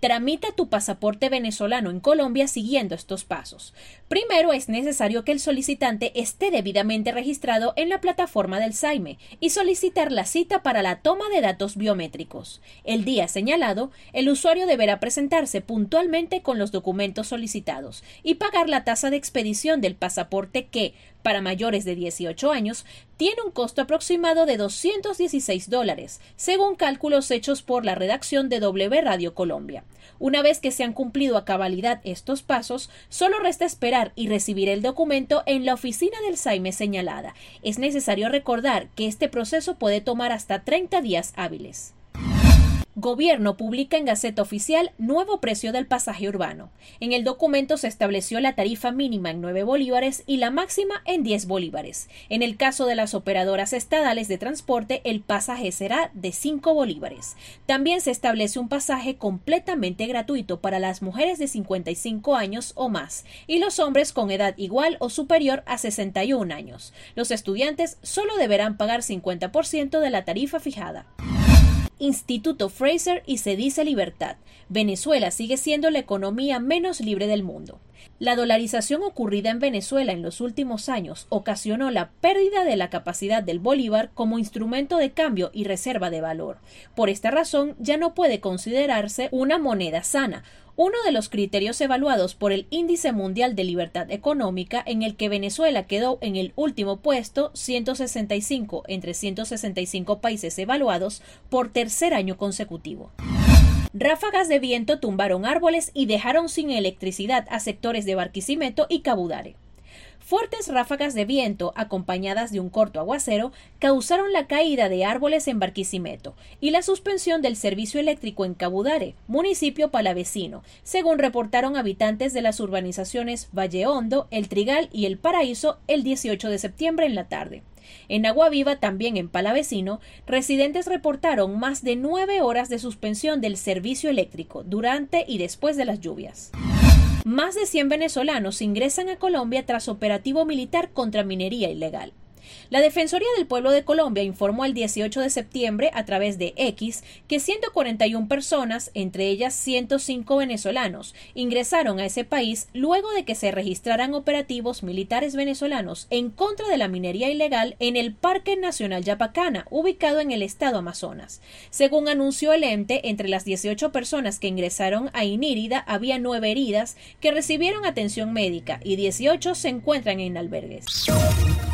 Tramita tu pasaporte venezolano en Colombia siguiendo estos pasos. Primero es necesario que el solicitante esté debidamente registrado en la plataforma del SAIME y solicitar la cita para la toma de datos biométricos. El día señalado, el usuario deberá presentarse puntualmente con los documentos solicitados y pagar la tasa de expedición del pasaporte que, para mayores de 18 años tiene un costo aproximado de 216 dólares, según cálculos hechos por la redacción de W Radio Colombia. Una vez que se han cumplido a cabalidad estos pasos, solo resta esperar y recibir el documento en la oficina del SAIME señalada. Es necesario recordar que este proceso puede tomar hasta 30 días hábiles. Gobierno publica en Gaceta Oficial nuevo precio del pasaje urbano. En el documento se estableció la tarifa mínima en 9 bolívares y la máxima en 10 bolívares. En el caso de las operadoras estadales de transporte, el pasaje será de 5 bolívares. También se establece un pasaje completamente gratuito para las mujeres de 55 años o más y los hombres con edad igual o superior a 61 años. Los estudiantes solo deberán pagar 50% de la tarifa fijada. Instituto Fraser y se dice libertad. Venezuela sigue siendo la economía menos libre del mundo. La dolarización ocurrida en Venezuela en los últimos años ocasionó la pérdida de la capacidad del bolívar como instrumento de cambio y reserva de valor. Por esta razón ya no puede considerarse una moneda sana, uno de los criterios evaluados por el Índice Mundial de Libertad Económica, en el que Venezuela quedó en el último puesto, 165 entre 165 países evaluados, por tercer año consecutivo. Ráfagas de viento tumbaron árboles y dejaron sin electricidad a sectores de Barquisimeto y Cabudare. Fuertes ráfagas de viento, acompañadas de un corto aguacero, causaron la caída de árboles en Barquisimeto y la suspensión del servicio eléctrico en Cabudare, municipio palavecino, según reportaron habitantes de las urbanizaciones Valle Hondo, El Trigal y El Paraíso el 18 de septiembre en la tarde. En Agua Viva, también en Palavecino, residentes reportaron más de nueve horas de suspensión del servicio eléctrico durante y después de las lluvias. Más de 100 venezolanos ingresan a Colombia tras operativo militar contra minería ilegal. La Defensoría del Pueblo de Colombia informó el 18 de septiembre a través de X que 141 personas, entre ellas 105 venezolanos, ingresaron a ese país luego de que se registraran operativos militares venezolanos en contra de la minería ilegal en el Parque Nacional Yapacana, ubicado en el estado Amazonas. Según anunció el ente, entre las 18 personas que ingresaron a Inírida había nueve heridas que recibieron atención médica y 18 se encuentran en albergues.